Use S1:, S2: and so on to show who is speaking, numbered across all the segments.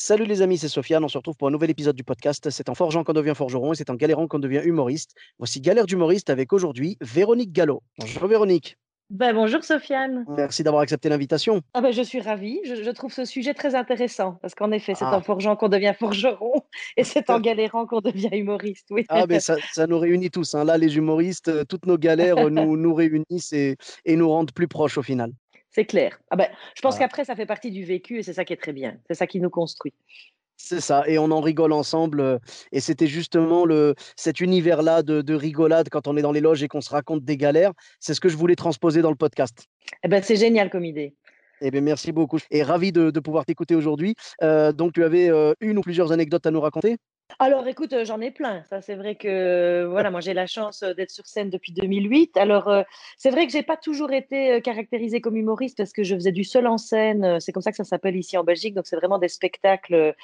S1: Salut les amis, c'est Sofiane. On se retrouve pour un nouvel épisode du podcast. C'est en forgeant qu'on devient forgeron et c'est en galérant qu'on devient humoriste. Voici Galère d'humoriste avec aujourd'hui Véronique Gallo. Bonjour Véronique.
S2: Ben, bonjour Sofiane.
S1: Merci d'avoir accepté l'invitation.
S2: Ah ben, je suis ravie. Je, je trouve ce sujet très intéressant parce qu'en effet, c'est
S1: Ah.
S2: en forgeant qu'on devient forgeron et c'est en galérant qu'on devient humoriste. Oui.
S1: Ah ben ça, ça nous réunit tous. hein. Là, les humoristes, euh, toutes nos galères euh, nous, nous réunissent et, et nous rendent plus proches au final.
S2: C'est clair. Ah ben, je pense
S1: Voilà.
S2: qu'après, ça fait partie du vécu et c'est ça qui est très bien. C'est ça qui nous construit.
S1: C'est ça, et on en rigole ensemble. euh, Et c'était justement le, cet univers-là de, de rigolade quand on est dans les loges et qu'on se raconte des galères. C'est ce que je voulais transposer dans le podcast.
S2: Eh ben, c'est génial comme idée.
S1: Eh bien, merci beaucoup. Et ravi de, de pouvoir t'écouter aujourd'hui. Euh, donc, tu avais euh, une ou plusieurs anecdotes à nous raconter?
S2: Alors, écoute, euh, j'en ai plein. Ça, c'est vrai que euh, voilà, moi, j'ai la chance euh, d'être sur scène depuis 2008. Alors, c'est vrai que j'ai pas toujours été caractérisée comme humoriste parce que je faisais du seul en scène. C'est comme ça que ça s'appelle ici en Belgique. Donc, c'est vraiment des spectacles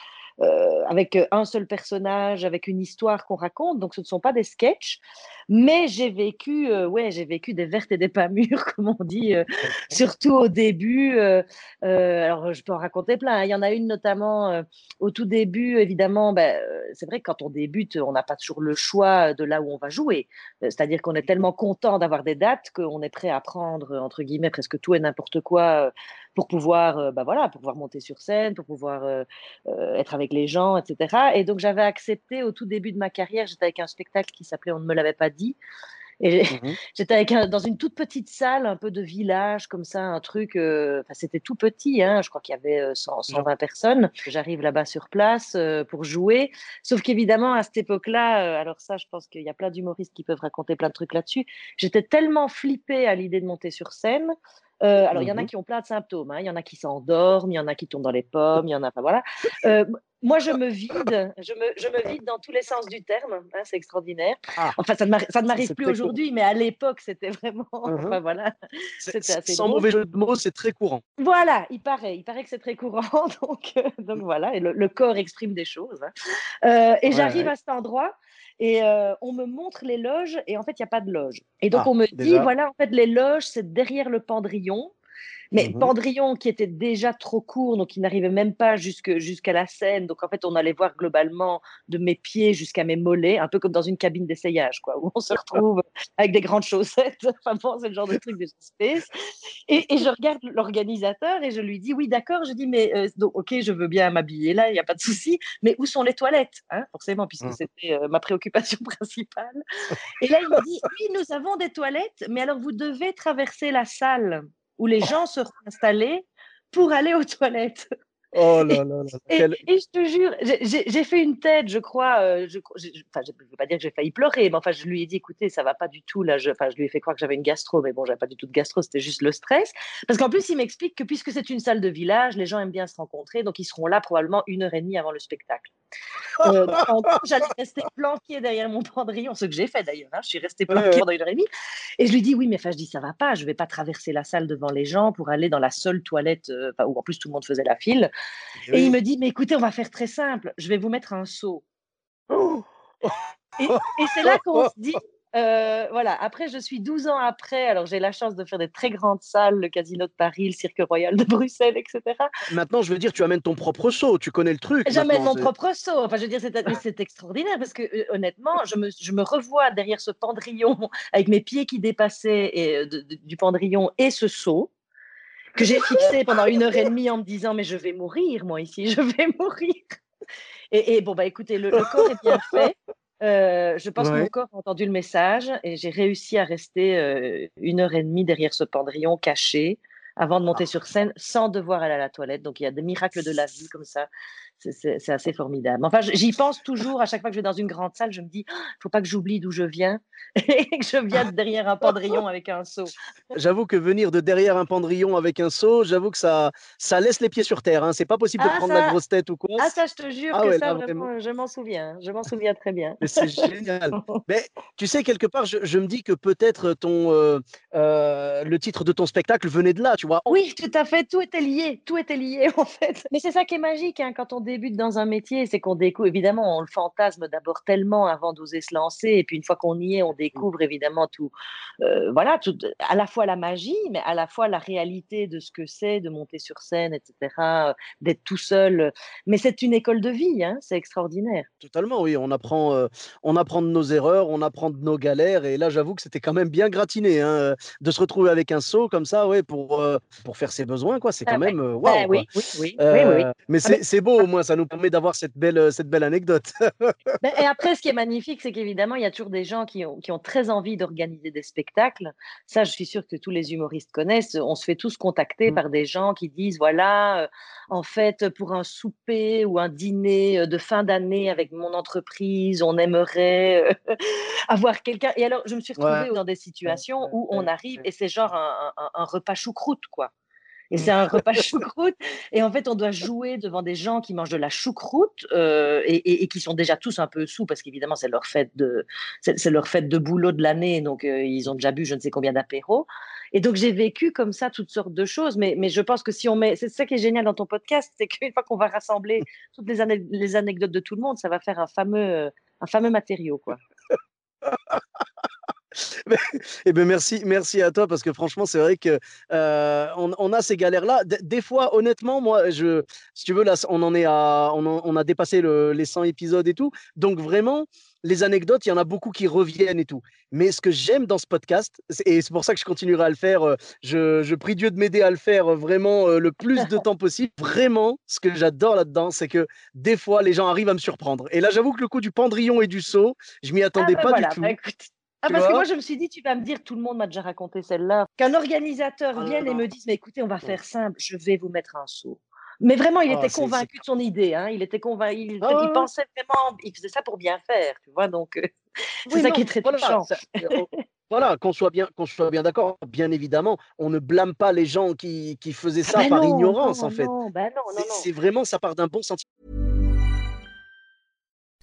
S2: avec euh, un seul personnage, avec une histoire qu'on raconte. Donc, ce ne sont pas des sketchs. Mais j'ai vécu, euh, ouais, j'ai vécu des vertes et des pas mûres, comme on dit, euh, surtout au début. euh, euh, alors, je peux en raconter plein. hein. Il y en a une notamment euh, au tout début, évidemment. Ben, euh, c'est vrai que quand on débute, on n'a pas toujours le choix de là où on va jouer. Euh, C'est-à-dire qu'on est tellement content d'avoir des dates qu'on est prêt à prendre entre guillemets presque tout et n'importe quoi euh, pour pouvoir, ben voilà, pour pouvoir monter sur scène, pour pouvoir euh, euh, être avec les gens, etc. Et donc j'avais accepté au tout début de ma carrière, j'étais avec un spectacle qui s'appelait On ne me l'avait pas dit. Et
S1: Mhm.
S2: J'étais avec un- dans une toute petite salle, un peu de village, comme ça, un truc. euh, Enfin, c'était tout petit, hein, je crois qu'il y avait euh, 100, 120 personnes. J'arrive là-bas sur place euh, pour jouer. Sauf qu'évidemment, à cette époque-là, euh, alors ça, je pense qu'il y a plein d'humoristes qui peuvent raconter plein de trucs là-dessus. J'étais tellement flippée à l'idée de monter sur scène. Euh, alors, il y en a
S1: Mhm.
S2: qui ont plein de symptômes. hein. Il y en a qui s'endorment, il y en a qui tombent dans les pommes, il y en a. Enfin, voilà. Moi, je me vide, je me, je me vide dans tous les sens du terme. hein, c'est extraordinaire.
S1: Ah.
S2: Enfin, ça ne m'arrive plus aujourd'hui, mais à l'époque, c'était vraiment. Enfin, voilà. Assez
S1: Sans
S2: drôle.
S1: mauvais jeu de mots, c'est très courant.
S2: Voilà, il paraît, il paraît que c'est très courant, donc, euh, donc voilà, et le, le corps exprime des choses. hein. Euh, et
S1: Ouais,
S2: j'arrive
S1: ouais.
S2: à cet endroit et euh, on me montre les loges et en fait, il n'y a pas de loge. Et donc
S1: Ah,
S2: on me dit,
S1: déjà.
S2: voilà, en fait, les loges, c'est derrière le pendrillon. Mais
S1: Mhm.
S2: pendrillon qui était déjà trop court, donc il n'arrivait même pas jusque, jusqu'à la scène. Donc en fait, on allait voir globalement de mes pieds jusqu'à mes mollets, un peu comme dans une cabine d'essayage, quoi, où on se retrouve avec des grandes chaussettes. Enfin bon, c'est le genre de truc de space. Et, et je regarde l'organisateur et je lui dis oui, d'accord. Je dis mais euh, donc, ok, je veux bien m'habiller là, il n'y a pas de souci. Mais où sont les toilettes hein, Forcément, puisque
S1: Mhm.
S2: c'était euh, ma préoccupation principale. Et là, il me dit oui, nous avons des toilettes, mais alors vous devez traverser la salle où les gens seront installés pour aller aux toilettes.
S1: Oh là là là.
S2: Et,
S1: quel-
S2: et je te jure, j'ai- fait une tête, je crois. euh, je, enfin, je ne veux pas dire que j'ai failli pleurer, mais enfin, je lui ai dit, écoutez, ça va pas du tout. Là, je, enfin, je lui ai fait croire que j'avais une gastro, mais bon, j'avais pas du tout de gastro, c'était juste le stress. Parce qu'en plus, il m'explique que puisque c'est une salle de village, les gens aiment bien se rencontrer, donc ils seront là probablement une heure et demie avant le spectacle. Euh, j'allais rester planquée derrière mon pendrillon, ce que j'ai fait d'ailleurs. hein, je suis restée planquée
S1: ouais.
S2: pendant une heure et demie. Et je lui dis, oui, mais enfin, je dis, ça va pas, je vais pas traverser la salle devant les gens pour aller dans la seule toilette, euh, où en plus tout le monde faisait la file. Et il me dit, mais écoutez, on va faire très simple, je vais vous mettre un seau.
S1: Oh.
S2: Et, et c'est là qu'on se dit, euh, voilà, après, je suis 12 ans après, alors j'ai la chance de faire des très grandes salles, le Casino de Paris, le Cirque Royal de Bruxelles, etc.
S1: Maintenant, je veux dire, tu amènes ton propre seau, tu connais le truc.
S2: J'amène mon propre seau. Enfin, je veux dire, c'est extraordinaire parce que euh, honnêtement, je me, je me revois derrière ce pendrillon avec mes pieds qui dépassaient et, euh, de- de- du pendrillon et ce seau que j'ai fixé pendant une heure et demie en me disant mais je vais mourir moi ici, je vais mourir. Et, et bon bah écoutez, le, le corps est bien fait. Euh, je pense que mon corps a entendu le message et j'ai réussi à rester euh, une heure et demie derrière ce pendrillon caché avant de monter sur scène sans devoir aller à la toilette. Donc il y a des miracles de la vie comme ça. C'est assez formidable. Enfin, j'y pense toujours à chaque fois que je vais dans une grande salle, je me dis, il ne faut pas que j'oublie d'où je viens et que je viens de derrière un pendrillon avec un seau.
S1: J'avoue que venir de derrière un pendrillon avec un seau, j'avoue que ça, ça laisse les pieds sur terre. Hein. C'est pas possible de
S2: Ah,
S1: prendre la grosse tête ou quoi.
S2: ah, ça, je te jure
S1: Ah
S2: que
S1: ouais,
S2: ça,
S1: là vraiment.
S2: je m'en souviens. Je m'en souviens très bien.
S1: Mais c'est génial. Mais tu sais, quelque part, je, je me dis que peut-être ton euh, euh, le titre de ton spectacle venait de là, tu vois.
S2: Oui, tout à fait, tout était lié, tout était lié en fait. Mais c'est ça qui est magique hein, quand on débute dans un métier, c'est qu'on découvre, évidemment, on le fantasme d'abord tellement avant d'oser se lancer, et puis une fois qu'on y est, on découvre évidemment tout, euh, voilà, tout, à la fois la magie, mais à la fois la réalité de ce que c'est de monter sur scène, etc., euh, d'être tout seul. Mais c'est une école de vie, hein, c'est extraordinaire.
S1: Totalement, oui. On apprend, euh, on apprend de nos erreurs, on apprend de nos galères. Et là, j'avoue que c'était quand même bien gratiné hein, euh, de se retrouver avec un seau comme ça, ouais, pour, euh, pour faire ses besoins, quoi. C'est
S2: Ah
S1: quand même euh,
S2: Ben
S1: waouh, quoi.
S2: oui, oui, oui, oui, oui.
S1: Euh, mais
S2: Ah, mais-
S1: c'est beau au moins, ça nous permet d'avoir cette belle, euh, cette belle anecdote.
S2: Ben, et après, ce qui est magnifique, c'est qu'évidemment, il y a toujours des gens qui ont, qui ont très envie d'organiser des spectacles. Ça, je suis sûre que tous les humoristes connaissent. On se fait tous contacter
S1: Mm.
S2: par des gens qui disent, voilà, euh, en fait, pour un souper ou un dîner euh, de fin d'année avec mon entreprise, on aimerait avoir quelqu'un. Et alors, je me suis retrouvée
S1: Ouais,
S2: dans des situations où on arrive et c'est genre un, un- un repas choucroute, quoi. Et c'est un repas choucroute. Et en fait, on doit jouer devant des gens qui mangent de la choucroute euh, et, qui sont déjà tous un peu sous parce qu'évidemment, c'est leur fête de, leur fête de boulot de l'année. Donc, euh, ils ont déjà bu je ne sais combien d'apéros. Et donc, j'ai vécu comme ça toutes sortes de choses. Mais, mais je pense que si on met, c'est ça qui est génial dans ton podcast, c'est qu'une fois qu'on va rassembler toutes les, les anecdotes de tout le monde, ça va faire un fameux, un fameux matériau, quoi.
S1: Eh ben merci, merci à toi parce que franchement, c'est vrai que euh, on, on a ces galères-là. Des fois, honnêtement, moi, je, si tu veux, là, on en est à, on, en- on a dépassé le- les 100 épisodes et tout. Donc vraiment, les anecdotes, il y en a beaucoup qui reviennent et tout. Mais ce que j'aime dans ce podcast, et c'est pour ça que je continuerai à le faire, euh, je, je prie Dieu de m'aider à le faire euh, vraiment le plus de temps possible. Vraiment, ce que j'adore là-dedans, c'est que des fois, les gens arrivent à me surprendre. Et là, j'avoue que le coup du pendrillon et du seau, je m'y
S2: Ah
S1: attendais
S2: ben
S1: pas
S2: voilà,
S1: du tout.
S2: bah écoute. Ah, parce que moi, je me suis dit, tu vas me dire, tout le monde m'a déjà raconté celle-là. Qu'un organisateur
S1: Ah,
S2: vienne et
S1: non.
S2: me dise, mais écoutez, on va faire simple, je vais vous mettre un saut. Mais vraiment, il
S1: Ah,
S2: était convaincu de son idée. Hein. Il était convaincu. Il,
S1: Ah
S2: il pensait vraiment, il faisait ça pour bien faire, tu vois. Donc, euh, c'est
S1: Oui,
S2: ça
S1: non,
S2: qui est très
S1: voilà,
S2: touchant.
S1: ça- euh, voilà, qu'on soit bien, qu'on soit bien d'accord. Bien évidemment, on ne blâme pas les gens qui, qui faisaient
S2: Ah
S1: ça
S2: ben
S1: par
S2: non,
S1: ignorance,
S2: non,
S1: en fait.
S2: ben non.
S1: c'est vraiment, ça part d'un bon sentiment.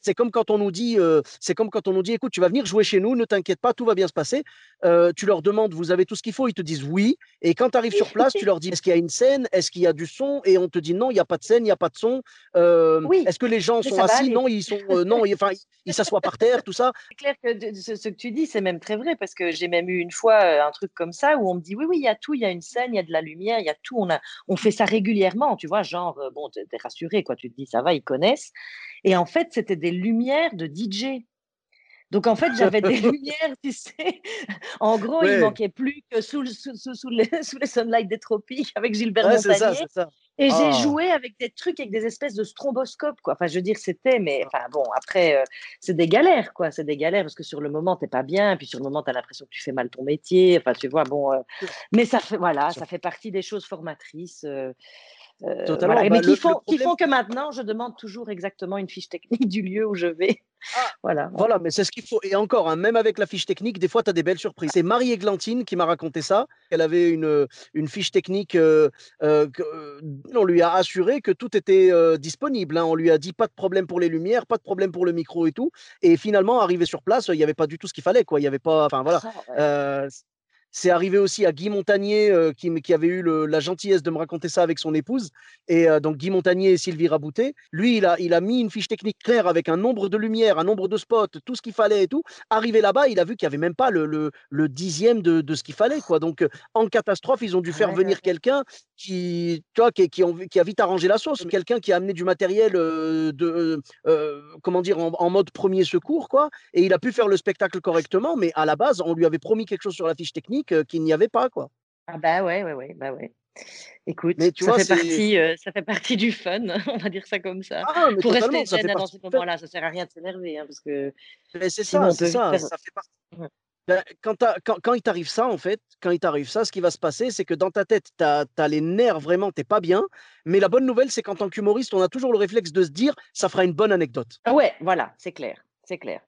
S1: C'est comme quand on nous dit, euh, c'est comme quand on nous dit, écoute, tu vas venir jouer chez nous, ne t'inquiète pas, tout va bien se passer. Euh, tu leur demandes, vous avez tout ce qu'il faut, ils te disent oui. Et quand tu arrives sur place, tu leur dis, est-ce qu'il y a une scène, est-ce qu'il y a du son, et on te dit non, il n'y a pas de scène, il n'y a pas de son. Euh,
S2: Oui,
S1: est-ce que les gens sont assis?
S2: aller.
S1: Non, ils sont, non, enfin, ils s'assoient par terre, tout ça.
S2: C'est clair que ce, ce que tu dis, c'est même très vrai parce que j'ai même eu une fois un truc comme ça où on me dit oui, oui, il y a tout, il y a une scène, il y a de la lumière, il y a tout. On, a, on fait ça régulièrement, tu vois, genre, bon, t'es rassuré, quoi, tu te dis ça va, ils connaissent. Et en fait, c'était des lumières de DJ. Donc en fait, j'avais des lumières, tu sais. En gros, il
S1: Ouais.
S2: manquait plus que sous, le- sous, sous, sous les, sous les sunlight des tropiques avec Gilbert
S1: Ouais, ça,
S2: Montagnier.
S1: ça.
S2: Et j'ai
S1: Ah.
S2: joué avec des trucs, avec des espèces de stromboscopes, quoi. Enfin, je veux dire, c'était, mais enfin, bon, après, euh, c'est des galères, quoi. C'est des galères parce que sur le moment, t'es pas bien, puis sur le moment, tu as l'impression que tu fais mal ton métier. Enfin, tu vois, bon. euh, mais ça fait, voilà, ça fait partie des choses formatrices. euh, euh,
S1: Totalement.
S2: voilà.
S1: Bah,
S2: mais qui font, qui
S1: problème-
S2: font que maintenant, je demande toujours exactement une fiche technique du lieu où je vais.
S1: Ah,
S2: voilà.
S1: Voilà, mais c'est ce qu'il faut. Et encore, hein, même avec la fiche technique, des fois, tu as des belles surprises. C'est Marie-Églantine qui m'a raconté ça. Elle avait une, une fiche technique. euh, euh, euh, on lui a assuré que tout était euh, disponible. hein. On lui a dit pas de problème pour les lumières, pas de problème pour le micro et tout. Et finalement, arrivé sur place, il n'y avait pas du tout ce qu'il fallait. Quoi. Il y avait pas. Enfin, voilà.
S2: Ah.
S1: Euh, C'est arrivé aussi à Guy Montagnier, euh, qui, qui, avait eu le, la gentillesse de me raconter ça avec son épouse. Et euh, donc, Guy Montagnier et Sylvie Raboutet. Lui, il a, il a mis une fiche technique claire avec un nombre de lumières, un nombre de spots, tout ce qu'il fallait et tout. Arrivé là-bas, il a vu qu'il n'y avait même pas le, le, le dixième de, de, ce qu'il fallait. Quoi. Donc, en catastrophe, ils ont dû faire venir quelqu'un qui, tu vois, qui, qui, ont, qui, a vite arrangé la sauce. Quelqu'un qui a amené du matériel de, comment dire, en, en, mode premier secours, quoi. Et il a pu faire le spectacle correctement, mais à la base, on lui avait promis quelque chose sur la fiche technique qu'il n'y avait pas, quoi.
S2: Ah bah ouais, ouais, ouais, bah ouais. Écoute, mais tu ça, vois, fait partie, euh, ça fait partie du fun, on va dire ça comme ça. Ah, Pour rester zen dans ce moment-là, ça sert à rien de s'énerver, hein, parce que.
S1: C'est ça, c'est ça, faire... ça fait partie. Ben, quand, quand, quand, il t'arrive ça, en fait, quand il t'arrive ça, ce qui va se passer, c'est que dans ta tête, tu as, as, les nerfs vraiment, t'es pas bien. Mais la bonne nouvelle, c'est qu'en tant qu'humoriste, on a toujours le réflexe de se dire, ça fera une bonne anecdote.
S2: Ah ouais, voilà, c'est clair, c'est clair.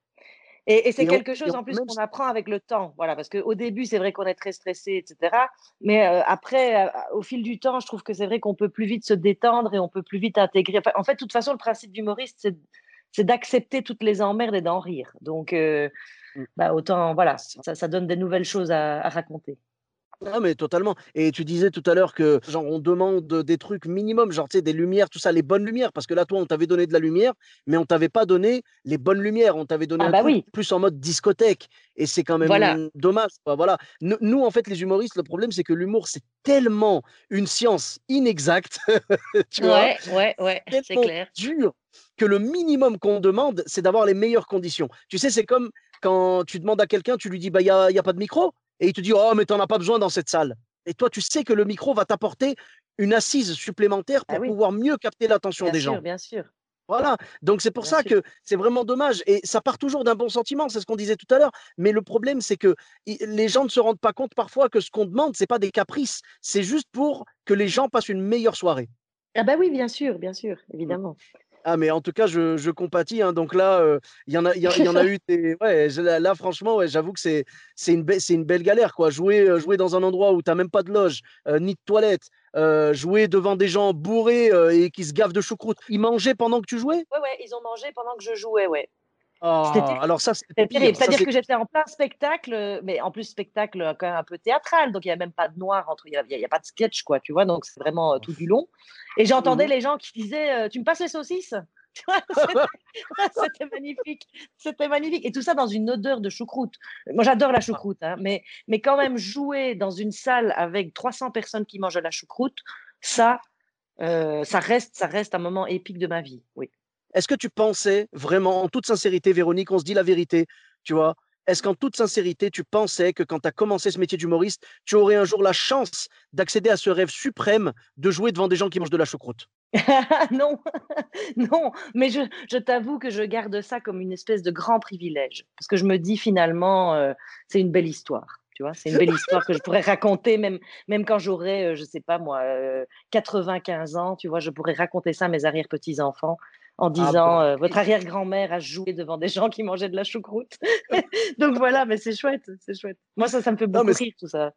S2: Et, et c'est quelque chose en plus qu'on apprend avec le temps, voilà, parce qu'au début, c'est vrai qu'on est très stressé, etc. Mais euh, après, euh, au fil du temps, je trouve que c'est vrai qu'on peut plus vite se détendre et on peut plus vite intégrer. Enfin, en fait, de toute façon, le principe d'humoriste, c'est d'accepter toutes les emmerdes et d'en rire. Donc, euh, mmh. bah, autant, voilà, ça, ça, donne des nouvelles choses à, à raconter.
S1: Ah mais totalement. Et tu disais tout à l'heure que genre on demande des trucs minimum, genre tu sais des lumières, tout ça, les bonnes lumières, parce que là toi on t'avait donné de la lumière, mais on t'avait pas donné les bonnes lumières, on t'avait donné
S2: ah
S1: un
S2: bah
S1: truc
S2: oui.
S1: plus en mode discothèque. Et c'est quand même
S2: Voilà.
S1: dommage. quoi, Voilà. Nous, en fait les humoristes, le problème c'est que l'humour c'est tellement une science inexacte, tu vois,
S2: Ouais, ouais, ouais, c'est clair.
S1: dur que le minimum qu'on demande c'est d'avoir les meilleures conditions. Tu sais, c'est comme quand tu demandes à quelqu'un, tu lui dis bah il y a, y a pas de micro, et il te dit oh mais t'en as pas besoin dans cette salle. Et toi, tu sais que le micro va t'apporter une assise supplémentaire
S2: Ah
S1: pour
S2: oui,
S1: pouvoir mieux capter l'attention
S2: bien
S1: des gens.
S2: sûr, bien sûr,
S1: Voilà. Donc c'est pour
S2: bien
S1: ça
S2: sûr.
S1: que c'est vraiment dommage. Et ça part toujours d'un bon sentiment, c'est ce qu'on disait tout à l'heure. Mais le problème, c'est que les gens ne se rendent pas compte parfois que ce qu'on demande, c'est pas des caprices. C'est juste pour que les gens passent une meilleure soirée.
S2: Ah bah oui, bien sûr, bien sûr,
S1: Mm.
S2: évidemment.
S1: Ah, mais en tout cas, je, je compatis. hein. Donc là, euh, il y en a, y, a- il y en a eu. des- Ouais, là, là, franchement, ouais, j'avoue que c'est, c'est une, be- c'est une belle galère, quoi. Jouer, euh, jouer dans un endroit où tu n'as même pas de loge, euh, ni de toilette, euh, jouer devant des gens bourrés euh, et qui se gavent de choucroute. Ils mangeaient pendant que tu jouais?
S2: Ouais, ouais, ils ont mangé pendant que je jouais, ouais.
S1: Ah,
S2: terrible.
S1: alors ça, c'est
S2: terrible. C'est-à-dire
S1: c'est.
S2: que j'étais en plein spectacle, mais en plus spectacle quand même un peu théâtral, donc il n'y a même pas de noir entre, il n'y a, a pas de sketch, quoi, tu vois, donc c'est vraiment euh, tout du long. Et j'entendais
S1: Mhm.
S2: les gens qui disaient, euh, tu me passes les saucisses? C'était c'était magnifique, c'était magnifique. Et tout ça dans une odeur de choucroute. Moi, j'adore la choucroute, hein, mais, mais quand même jouer dans une salle avec 300 personnes qui mangent de la choucroute, ça, euh, ça reste, ça reste un moment épique de ma vie. Oui.
S1: Est-ce que tu pensais vraiment, en toute sincérité, Véronique, on se dit la vérité, tu vois? Est-ce qu'en toute sincérité, tu pensais que quand tu as commencé ce métier d'humoriste, tu aurais un jour la chance d'accéder à ce rêve suprême de jouer devant des gens qui mangent de la choucroute?
S2: non, non, mais je, je t'avoue que je garde ça comme une espèce de grand privilège, parce que je me dis finalement, euh, c'est une belle histoire, tu vois, c'est une belle histoire que je pourrais raconter même, même quand j'aurai, euh, je sais pas moi, euh, 95 ans, tu vois, je pourrais raconter ça à mes arrière-petits-enfants en
S1: Ah
S2: disant,
S1: bah
S2: euh, votre arrière-grand-mère a joué devant des gens qui mangeaient de la choucroute. Donc voilà, mais c'est chouette, c'est chouette. Moi, ça, ça me fait beaucoup rire, tout ça.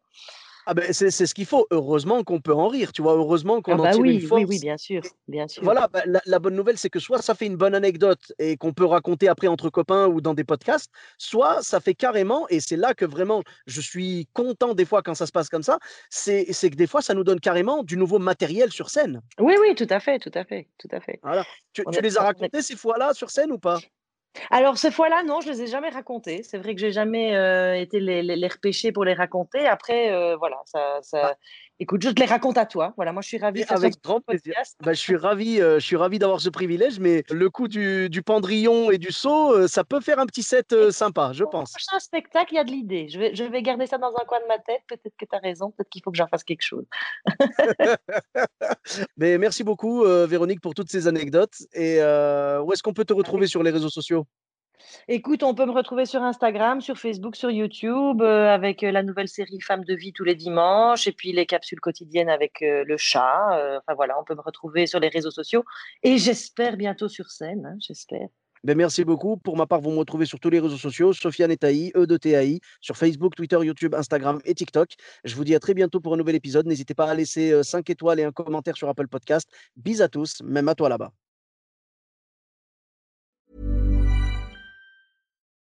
S1: Ah ben, c'est c'est ce qu'il faut. Heureusement qu'on peut en rire, tu vois? Heureusement
S2: Ah
S1: qu'on en
S2: bah
S1: tire une
S2: oui, oui, oui,
S1: force.
S2: bien sûr, bien sûr.
S1: Voilà, bah, la, la bonne nouvelle, c'est que soit ça fait une bonne anecdote et qu'on peut raconter après entre copains ou dans des podcasts, soit ça fait carrément, et c'est là que vraiment je suis content des fois quand ça se passe comme ça, c'est c'est que des fois ça nous donne carrément du nouveau matériel sur scène.
S2: Oui, oui, tout à fait, tout à fait, tout à fait.
S1: Voilà. Tu, tu les as racontés ces fois-là sur scène ou pas?
S2: Alors, ces fois-là, non, je les ai jamais racontés. C'est vrai que j'ai jamais euh, été les, les, les repêcher pour les raconter. Après, euh, voilà, ça, ça... Écoute, je te les raconte à toi. Voilà, moi, je suis soit
S1: avec grand plaisir. Bah, je suis ravi, euh, je suis ravi d'avoir ce privilège, mais le coup du, du pendrillon et du seau, euh, ça peut faire un petit set euh, sympa, je
S2: Au
S1: pense.
S2: prochain spectacle, il y a de l'idée. Je vais, je vais garder ça dans un coin de ma tête. Peut-être que tu as raison. Peut-être qu'il faut que j'en fasse quelque chose.
S1: Mais merci beaucoup, Véronique, pour toutes ces anecdotes. Et où est-ce qu'on peut te retrouver sur les réseaux sociaux?
S2: Écoute, on peut me retrouver sur Instagram, sur Facebook, sur YouTube, euh, avec euh, la nouvelle série Femmes de vie tous les dimanches, et puis les capsules quotidiennes avec euh, le chat. Enfin voilà, on peut me retrouver sur les réseaux sociaux, et j'espère bientôt sur scène, hein, j'espère.
S1: Ben, merci beaucoup. Pour ma part, vous me retrouvez sur tous les réseaux sociaux, Sofiane Etaï, E de TAI, sur Facebook, Twitter, YouTube, Instagram et TikTok. Je vous dis à très bientôt pour un nouvel épisode. N'hésitez pas à laisser euh, 5 étoiles et un commentaire sur Apple Podcast. Bis à tous, même à toi là-bas.